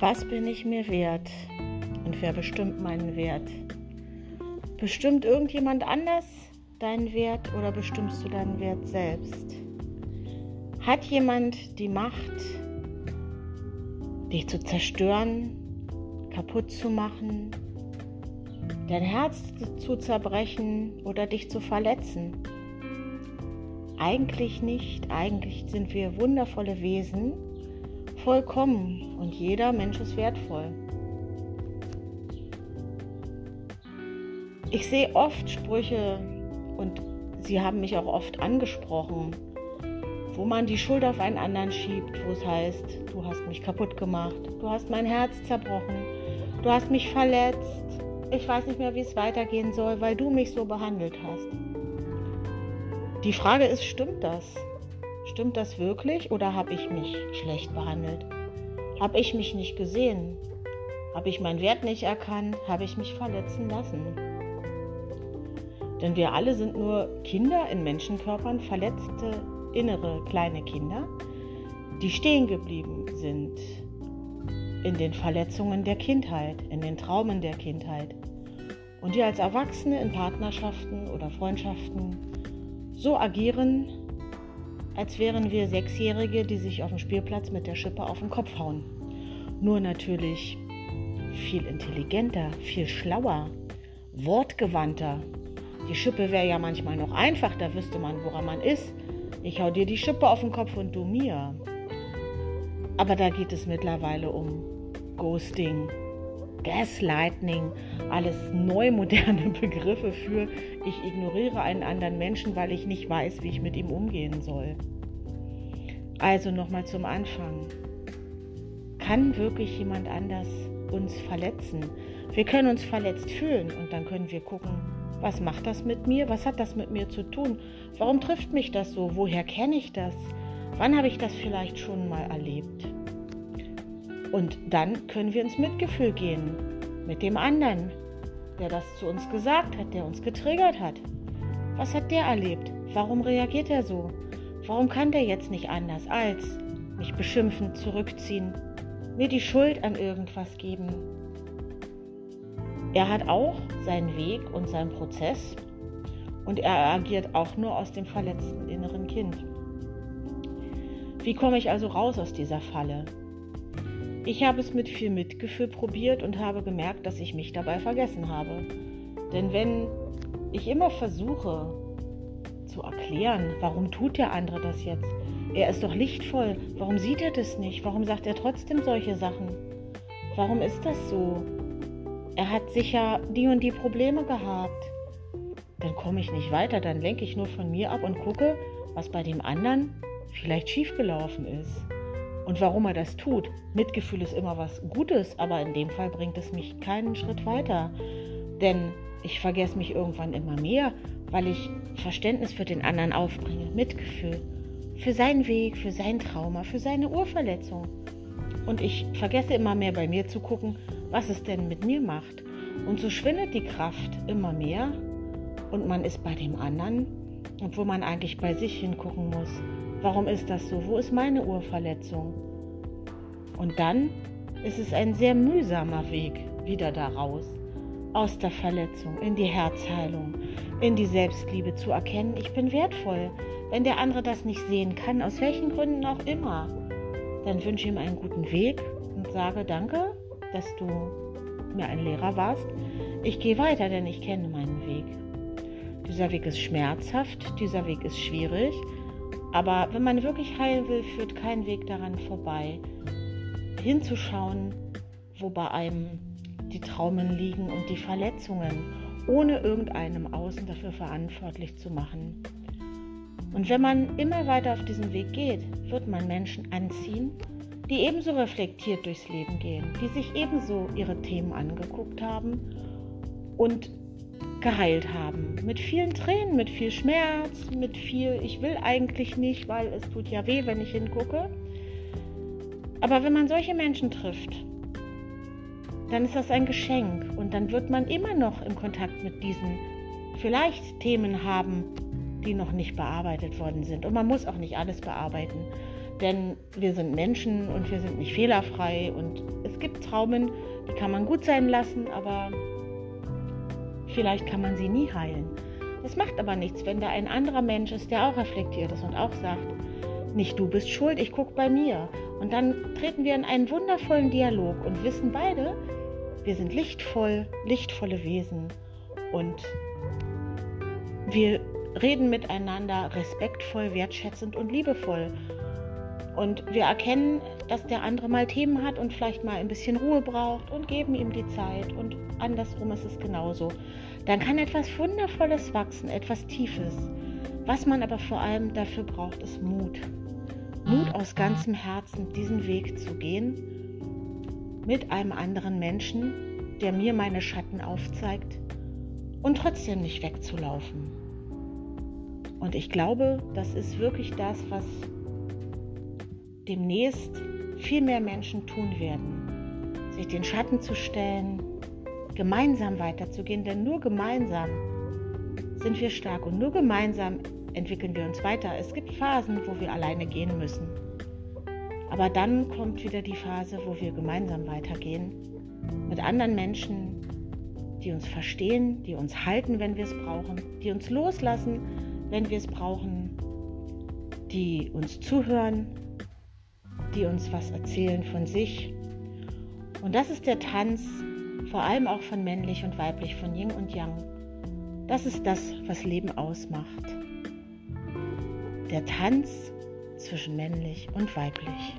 Was bin ich mir wert? Und wer bestimmt meinen Wert? Bestimmt irgendjemand anders deinen Wert oder bestimmst du deinen Wert selbst? Hat jemand die Macht, dich zu zerstören, kaputt zu machen, dein Herz zu zerbrechen oder dich zu verletzen? Eigentlich nicht. Eigentlich sind wir wundervolle Wesen, vollkommen und jeder Mensch ist wertvoll. Ich sehe oft Sprüche und sie haben mich auch oft angesprochen, wo man die Schuld auf einen anderen schiebt, wo es heißt, du hast mich kaputt gemacht, du hast mein Herz zerbrochen, du hast mich verletzt, ich weiß nicht mehr, wie es weitergehen soll, weil du mich so behandelt hast. Die Frage ist, stimmt das? Stimmt das wirklich oder habe ich mich schlecht behandelt? Habe ich mich nicht gesehen? Habe ich meinen Wert nicht erkannt? Habe ich mich verletzen lassen? Denn wir alle sind nur Kinder in Menschenkörpern, verletzte innere kleine Kinder, die stehen geblieben sind in den Verletzungen der Kindheit, in den Traumen der Kindheit und die als Erwachsene in Partnerschaften oder Freundschaften so agieren, als wären wir Sechsjährige, die sich auf dem Spielplatz mit der Schippe auf den Kopf hauen. Nur natürlich viel intelligenter, viel schlauer, wortgewandter. Die Schippe wäre ja manchmal noch einfach, da wüsste man, woran man ist. Ich hau dir die Schippe auf den Kopf und du mir. Aber da geht es mittlerweile um Ghosting, Gaslighting, alles neu moderne Begriffe für ich ignoriere einen anderen Menschen, weil ich nicht weiß, wie ich mit ihm umgehen soll. Also nochmal zum Anfang. Kann wirklich jemand anders uns verletzen? Wir können uns verletzt fühlen und dann können wir gucken, was macht das mit mir? Was hat das mit mir zu tun? Warum trifft mich das so? Woher kenne ich das? Wann habe ich das vielleicht schon mal erlebt? Und dann können wir ins Mitgefühl gehen mit dem anderen, der das zu uns gesagt hat, der uns getriggert hat. Was hat der erlebt? Warum reagiert er so? Warum kann der jetzt nicht anders als mich beschimpfen, zurückziehen, mir die Schuld an irgendwas geben? Er hat auch seinen Weg und seinen Prozess und er agiert auch nur aus dem verletzten inneren Kind. Wie komme ich also raus aus dieser Falle? Ich habe es mit viel Mitgefühl probiert und habe gemerkt, dass ich mich dabei vergessen habe. Denn wenn ich immer versuche zu erklären, warum tut der andere das jetzt? Er ist doch lichtvoll. Warum sieht er das nicht? Warum sagt er trotzdem solche Sachen? Warum ist das so? Er hat sicher die und die Probleme gehabt. Dann komme ich nicht weiter, dann lenke ich nur von mir ab und gucke, was bei dem anderen vielleicht schiefgelaufen ist und warum er das tut. Mitgefühl ist immer was Gutes, aber in dem Fall bringt es mich keinen Schritt weiter. Denn ich vergesse mich irgendwann immer mehr, weil ich Verständnis für den anderen aufbringe, Mitgefühl für seinen Weg, für sein Trauma, für seine Urverletzung. Und ich vergesse immer mehr bei mir zu gucken, was es denn mit mir macht. Und so schwindet die Kraft immer mehr und man ist bei dem anderen, obwohl man eigentlich bei sich hingucken muss. Warum ist das so? Wo ist meine Urverletzung? Und dann ist es ein sehr mühsamer Weg wieder daraus, aus der Verletzung in die Herzheilung, in die Selbstliebe zu erkennen, ich bin wertvoll. Wenn der andere das nicht sehen kann, aus welchen Gründen auch immer, dann wünsche ihm einen guten Weg und sage danke, dass du mir ein Lehrer warst. Ich gehe weiter, denn ich kenne meinen Weg. Dieser Weg ist schmerzhaft, dieser Weg ist schwierig, aber wenn man wirklich heilen will, führt kein Weg daran vorbei, hinzuschauen, wo bei einem die Traumen liegen und die Verletzungen, ohne irgendeinem Außen dafür verantwortlich zu machen. Und wenn man immer weiter auf diesem Weg geht, wird man Menschen anziehen, die ebenso reflektiert durchs Leben gehen, die sich ebenso ihre Themen angeguckt haben und geheilt haben. Mit vielen Tränen, mit viel Schmerz, mit viel, ich will eigentlich nicht, weil es tut ja weh, wenn ich hingucke. Aber wenn man solche Menschen trifft, dann ist das ein Geschenk und dann wird man immer noch im Kontakt mit diesen vielleicht Themen haben, die noch nicht bearbeitet worden sind. Und man muss auch nicht alles bearbeiten, denn wir sind Menschen und wir sind nicht fehlerfrei und Es gibt Traumen, die kann man gut sein lassen, aber vielleicht kann man sie nie heilen. Das macht aber nichts, wenn da ein anderer Mensch ist, der auch reflektiert ist und auch sagt, nicht du bist schuld, ich gucke bei mir. Und dann treten wir in einen wundervollen Dialog und wissen beide, wir sind lichtvoll, lichtvolle Wesen und wir reden miteinander respektvoll, wertschätzend und liebevoll. Und wir erkennen, dass der andere mal Themen hat und vielleicht mal ein bisschen Ruhe braucht und geben ihm die Zeit. Und andersrum ist es genauso. Dann kann etwas Wundervolles wachsen, etwas Tiefes. Was man aber vor allem dafür braucht, ist Mut. Mut aus ganzem Herzen, diesen Weg zu gehen mit einem anderen Menschen, der mir meine Schatten aufzeigt und trotzdem nicht wegzulaufen. Und ich glaube, das ist wirklich das, was demnächst viel mehr Menschen tun werden. Sich den Schatten zu stellen, gemeinsam weiterzugehen, denn nur gemeinsam sind wir stark und nur gemeinsam entwickeln wir uns weiter. Es gibt Phasen, wo wir alleine gehen müssen. Aber dann kommt wieder die Phase, wo wir gemeinsam weitergehen mit anderen Menschen, die uns verstehen, die uns halten, wenn wir es brauchen, die uns loslassen, wenn wir es brauchen, die uns zuhören, die uns was erzählen von sich. Und das ist der Tanz, vor allem auch von männlich und weiblich, von Yin und Yang. Das ist das, was Leben ausmacht. Der Tanz zwischen männlich und weiblich.